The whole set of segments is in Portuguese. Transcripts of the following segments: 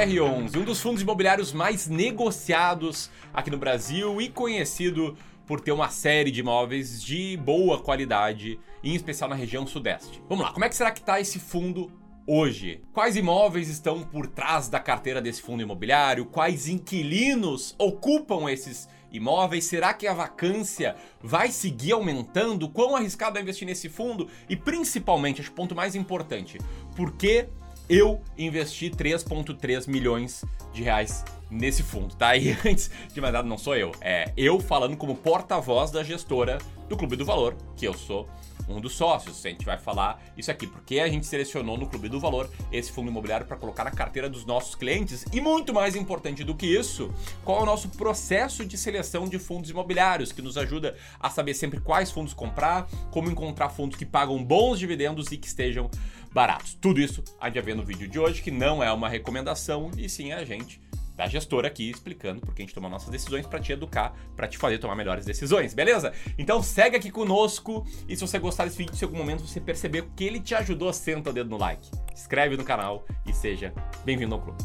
CR11, um dos fundos imobiliários mais negociados aqui no Brasil e conhecido por ter uma série de imóveis de boa qualidade, em especial na região sudeste. Vamos lá, como é que será que está esse fundo hoje? Quais imóveis estão por trás da carteira desse fundo imobiliário? Quais inquilinos ocupam esses imóveis? Será que a vacância vai seguir aumentando? Quão arriscado é investir nesse fundo? E principalmente, acho o ponto mais importante, por que eu investi 3,3 milhões de reais nesse fundo, tá? E antes de mais nada, não sou eu, é eu falando como porta-voz da gestora do Clube do Valor, que eu sou um dos sócios. A gente vai falar isso aqui, porque a gente selecionou no Clube do Valor esse fundo imobiliário para colocar na carteira dos nossos clientes e muito mais importante do que isso, qual é o nosso processo de seleção de fundos imobiliários que nos ajuda a saber sempre quais fundos comprar, como encontrar fundos que pagam bons dividendos e que estejam baratos. Tudo isso a gente vai ver no vídeo de hoje, que não é uma recomendação e sim a gente da gestora aqui explicando por que a gente toma nossas decisões para te educar, para te fazer tomar melhores decisões, beleza? Então segue aqui conosco e se você gostar desse vídeo, se em algum momento você perceber que ele te ajudou, senta o dedo no like, inscreve no canal e seja bem-vindo ao clube.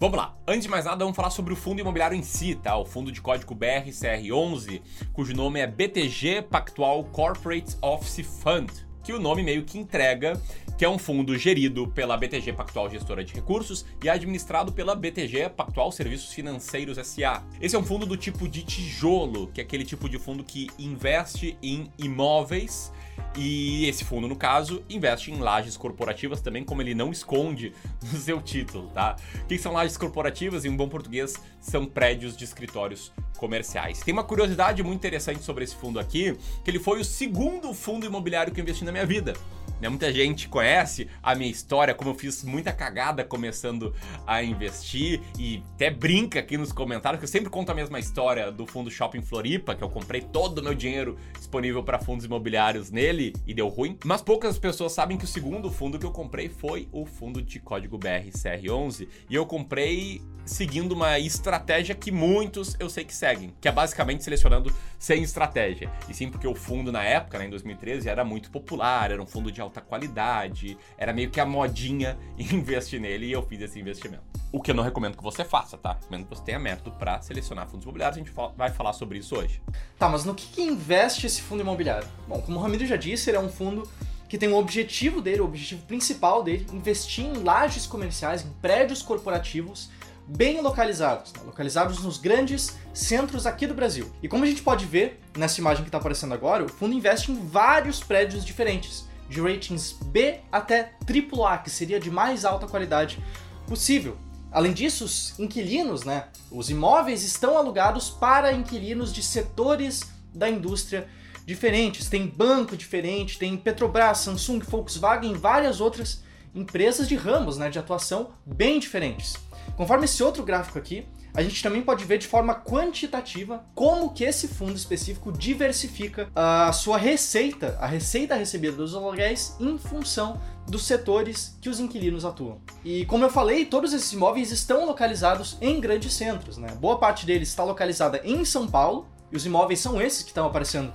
Vamos lá. Antes de mais nada, vamos falar sobre o fundo imobiliário em si, tá? O fundo de código BRCR11, cujo nome é BTG Pactual Corporate Office Fund, que o nome meio que entrega que é um fundo gerido pela BTG Pactual Gestora de Recursos e administrado pela BTG Pactual Serviços Financeiros SA. Esse é um fundo do tipo de tijolo, que é aquele tipo de fundo que investe em imóveis e esse fundo, no caso, investe em lajes corporativas também, como ele não esconde no seu título, tá? O que são lajes corporativas? Em um bom português, são prédios de escritórios comerciais. Tem uma curiosidade muito interessante sobre esse fundo aqui, que ele foi o segundo fundo imobiliário que eu investi na minha vida. Né? Muita gente conhece a minha história, como eu fiz muita cagada começando a investir e até brinca aqui nos comentários que eu sempre conto a mesma história do fundo Shopping Floripa, que eu comprei todo o meu dinheiro disponível para fundos imobiliários nele e deu ruim. Mas poucas pessoas sabem que o segundo fundo que eu comprei foi o fundo de código BRCR11 e eu comprei seguindo uma estratégia que muitos eu sei que seguem, que é basicamente selecionando sem estratégia. E sim porque o fundo na época, né, em 2013, era muito popular, era um fundo de alta qualidade, era meio que a modinha investir nele e eu fiz esse investimento. O que eu não recomendo que você faça, tá? Recomendo que você tenha método para selecionar fundos imobiliários, a gente vai falar sobre isso hoje. Tá, mas no que, que investe esse fundo imobiliário? Bom, como o Ramiro já disse, ele é um fundo que tem o objetivo dele, o objetivo principal dele, investir em lajes comerciais, em prédios corporativos bem localizados, né? localizados nos grandes centros aqui do Brasil. E como a gente pode ver nessa imagem que está aparecendo agora, o fundo investe em vários prédios diferentes, de ratings B até AAA, que seria de mais alta qualidade possível. Além disso, os inquilinos, né, os imóveis estão alugados para inquilinos de setores da indústria diferentes. Tem banco diferente, tem Petrobras, Samsung, Volkswagen várias outras empresas de ramos né, de atuação bem diferentes. Conforme esse outro gráfico aqui, a gente também pode ver de forma quantitativa como que esse fundo específico diversifica a sua receita, a receita recebida dos aluguéis em função dos setores que os inquilinos atuam. E como eu falei, todos esses imóveis estão localizados em grandes centros, né? Boa parte deles está localizada em São Paulo, e os imóveis são esses que estão aparecendo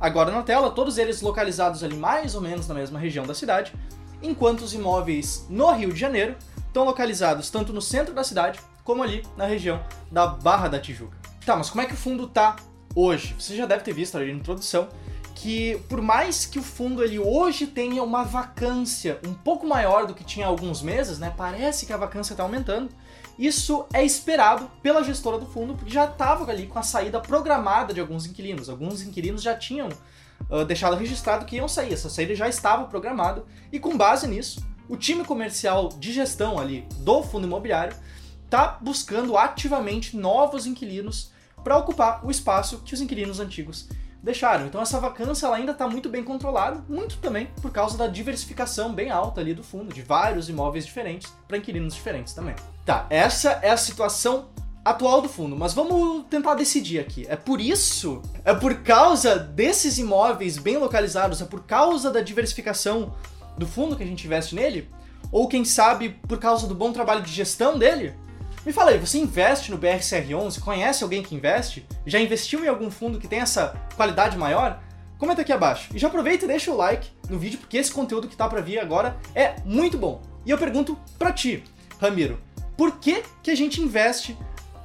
agora na tela, todos eles localizados ali mais ou menos na mesma região da cidade, enquanto os imóveis no Rio de Janeiro estão localizados tanto no centro da cidade como ali na região da Barra da Tijuca. Tá, mas como é que o fundo tá hoje? Você já deve ter visto ali na introdução que por mais que o fundo ele hoje tenha uma vacância um pouco maior do que tinha há alguns meses, né? Parece que a vacância está aumentando. Isso é esperado pela gestora do fundo, porque já estava ali com a saída programada de alguns inquilinos. Alguns inquilinos já tinham uh, deixado registrado que iam sair. Essa saída já estava programada e com base nisso, o time comercial de gestão ali do fundo imobiliário está buscando ativamente novos inquilinos para ocupar o espaço que os inquilinos antigos deixaram. Então essa vacância ela ainda está muito bem controlada, muito também por causa da diversificação bem alta ali do fundo, de vários imóveis diferentes para inquilinos diferentes também. Tá, essa é a situação atual do fundo, mas vamos tentar decidir aqui. É por isso, é por causa desses imóveis bem localizados, é por causa da diversificação do fundo que a gente investe nele? Ou quem sabe por causa do bom trabalho de gestão dele? Me fala aí, você investe no BRCR11? Conhece alguém que investe? Já investiu em algum fundo que tem essa qualidade maior? Comenta aqui abaixo. E já aproveita e deixa o like no vídeo, porque esse conteúdo que tá para vir agora é muito bom. E eu pergunto para ti, Ramiro, por que, que a gente investe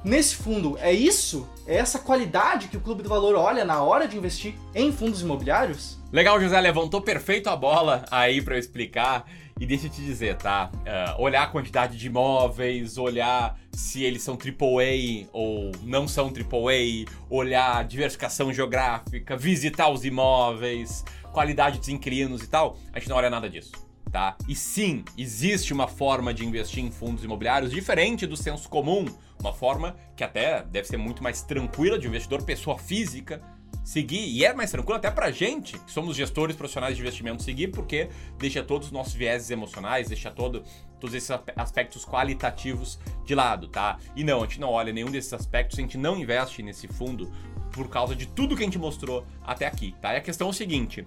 nesse fundo? É isso? É essa qualidade que o Clube do Valor olha na hora de investir em fundos imobiliários? Legal, José, levantou perfeito a bola aí para eu explicar. E deixa eu te dizer, tá? Uh, olhar a quantidade de imóveis, olhar se eles são AAA ou não são AAA, olhar diversificação geográfica, visitar os imóveis, qualidade dos inquilinos e tal, a gente não olha nada disso. Tá? E sim, existe uma forma de investir em fundos imobiliários diferente do senso comum, uma forma que até deve ser muito mais tranquila de investidor pessoa física seguir, e é mais tranquilo até pra gente, que somos gestores profissionais de investimento, seguir, porque deixa todos os nossos vieses emocionais, deixa todo, todos esses aspectos qualitativos de lado, tá? E não, a gente não olha nenhum desses aspectos, a gente não investe nesse fundo por causa de tudo que a gente mostrou até aqui, tá? E a questão é o seguinte,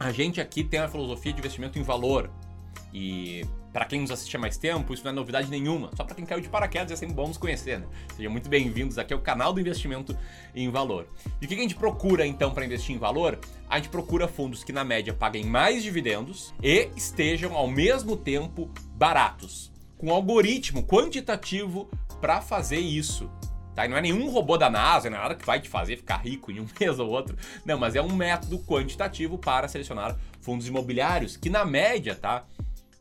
a gente aqui tem uma filosofia de investimento em valor, e para quem nos assiste há mais tempo, isso não é novidade nenhuma. Só para quem caiu de paraquedas é sempre bom nos conhecer, né? Sejam muito bem-vindos aqui ao canal do investimento em valor. E o que a gente procura então para investir em valor? A gente procura fundos que na média paguem mais dividendos e estejam ao mesmo tempo baratos, com algoritmo quantitativo para fazer isso. Tá? E não é nenhum robô da NASA, não é nada que vai te fazer ficar rico em um mês ou outro. Não, mas é um método quantitativo para selecionar fundos imobiliários que na média, tá?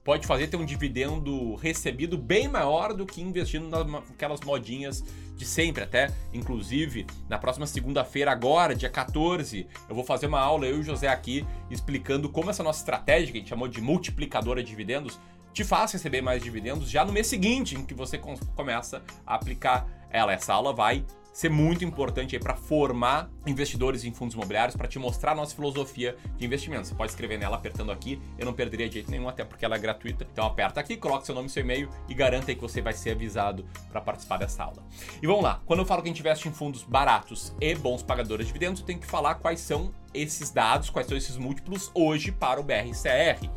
Pode fazer ter um dividendo recebido bem maior do que investindo naquelas modinhas de sempre. Até, inclusive, na próxima segunda-feira, agora, dia 14, eu vou fazer uma aula, eu e o José aqui, explicando como essa nossa estratégia, que a gente chamou de multiplicadora de dividendos, te faz receber mais dividendos já no mês seguinte em que você começa a aplicar ela. Essa aula vai ser muito importante aí para formar investidores em fundos imobiliários, para te mostrar a nossa filosofia de investimento. Você pode escrever nela apertando aqui, eu não perderia de jeito nenhum, até porque ela é gratuita. Então aperta aqui, coloca seu nome e seu e-mail e garanta aí que você vai ser avisado para participar dessa aula. E vamos lá, quando eu falo que a gente investe em fundos baratos e bons pagadores de dividendos, eu tenho que falar quais são esses dados, quais são esses múltiplos hoje para o BRCR.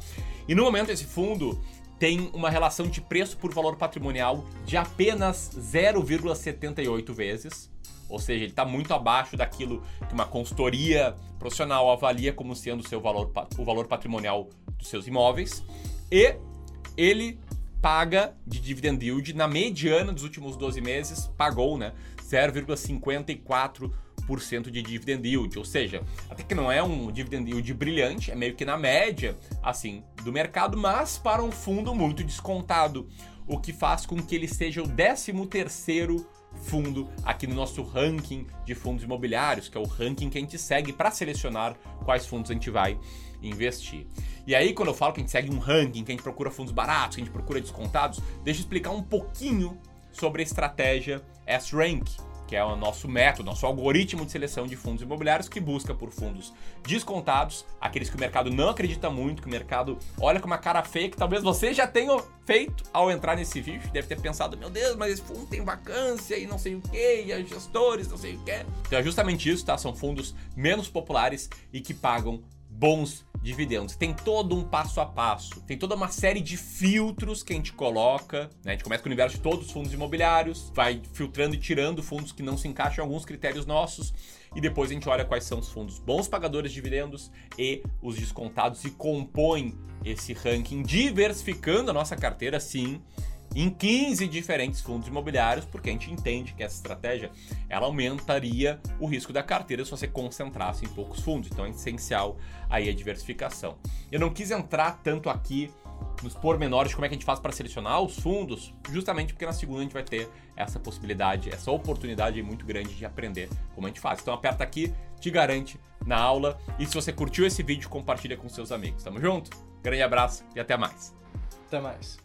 E no momento esse fundo tem uma relação de preço por valor patrimonial de apenas 0,78 vezes. Ou seja, ele está muito abaixo daquilo que uma consultoria profissional avalia como sendo o seu valor, o valor patrimonial dos seus imóveis. E ele paga de dividend yield na mediana dos últimos 12 meses, pagou né, 0,54% de dividend yield, ou seja, até que não é um dividend yield brilhante, é meio que na média, assim, do mercado, mas para um fundo muito descontado, o que faz com que ele seja o 13 terceiro fundo aqui no nosso ranking de fundos imobiliários, que é o ranking que a gente segue para selecionar quais fundos a gente vai investir. E aí, quando eu falo que a gente segue um ranking, que a gente procura fundos baratos, que a gente procura descontados, deixa eu explicar um pouquinho sobre a estratégia S-Rank, que é o nosso método, nosso algoritmo de seleção de fundos imobiliários que busca por fundos descontados, aqueles que o mercado não acredita muito, que o mercado olha com uma cara feia, que talvez você já tenha feito ao entrar nesse vídeo, deve ter pensado, meu Deus, mas esse fundo tem vacância e não sei o que, e gestores não sei o que. Então é justamente isso, tá? São fundos menos populares e que pagam bons dividendos. Tem todo um passo a passo, tem toda uma série de filtros que a gente coloca. Né? A gente começa com o universo de todos os fundos imobiliários, vai filtrando e tirando fundos que não se encaixam em alguns critérios nossos. E depois a gente olha quais são os fundos bons pagadores de dividendos e os descontados e compõe esse ranking, diversificando a nossa carteira, sim, em 15 diferentes fundos imobiliários, porque a gente entende que essa estratégia ela aumentaria o risco da carteira se você concentrasse em poucos fundos. Então é essencial aí a diversificação. Eu não quis entrar tanto aqui nos pormenores de como é que a gente faz para selecionar os fundos, justamente porque na segunda a gente vai ter essa possibilidade, essa oportunidade muito grande de aprender como a gente faz. Então aperta aqui, te garante na aula. E se você curtiu esse vídeo, compartilha com seus amigos. Tamo junto? Grande abraço e até mais. Até mais.